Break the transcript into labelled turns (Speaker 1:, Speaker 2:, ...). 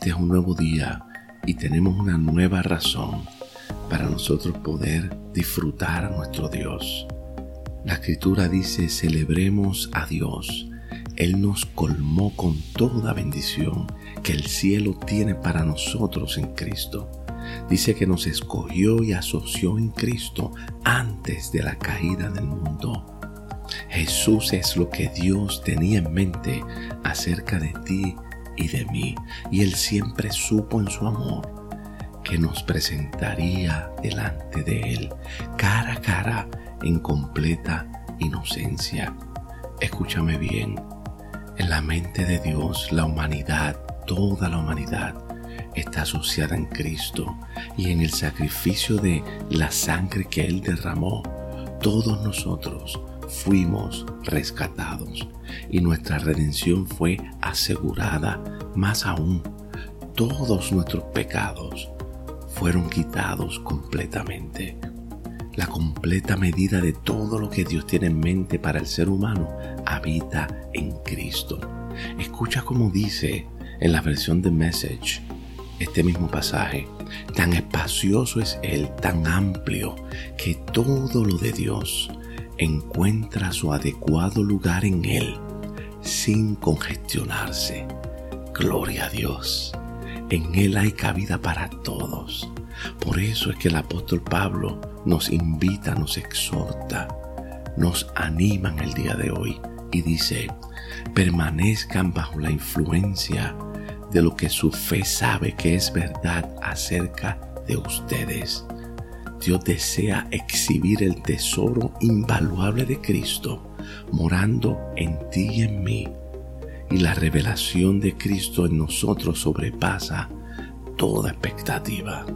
Speaker 1: Este es un nuevo día y tenemos una nueva razón para nosotros poder disfrutar a nuestro Dios. La escritura dice, celebremos a Dios. Él nos colmó con toda bendición que el cielo tiene para nosotros en Cristo. Dice que nos escogió y asoció en Cristo antes de la caída del mundo. Jesús es lo que Dios tenía en mente acerca de ti y de mí, y Él siempre supo en su amor que nos presentaría delante de Él, cara a cara, en completa inocencia. Escúchame bien, en la mente de Dios la humanidad, toda la humanidad, está asociada en Cristo y en el sacrificio de la sangre que Él derramó, todos nosotros fuimos rescatados y nuestra redención fue asegurada. Más aún, todos nuestros pecados fueron quitados completamente. La completa medida de todo lo que Dios tiene en mente para el ser humano habita en Cristo. Escucha como dice en la versión de Message este mismo pasaje. Tan espacioso es Él, tan amplio, que todo lo de Dios encuentra su adecuado lugar en Él, sin congestionarse. Gloria a Dios. En Él hay cabida para todos. Por eso es que el apóstol Pablo nos invita, nos exhorta, nos anima en el día de hoy y dice, permanezcan bajo la influencia de lo que su fe sabe que es verdad acerca de ustedes. Dios desea exhibir el tesoro invaluable de Cristo morando en ti y en mí y la revelación de Cristo en nosotros sobrepasa toda expectativa.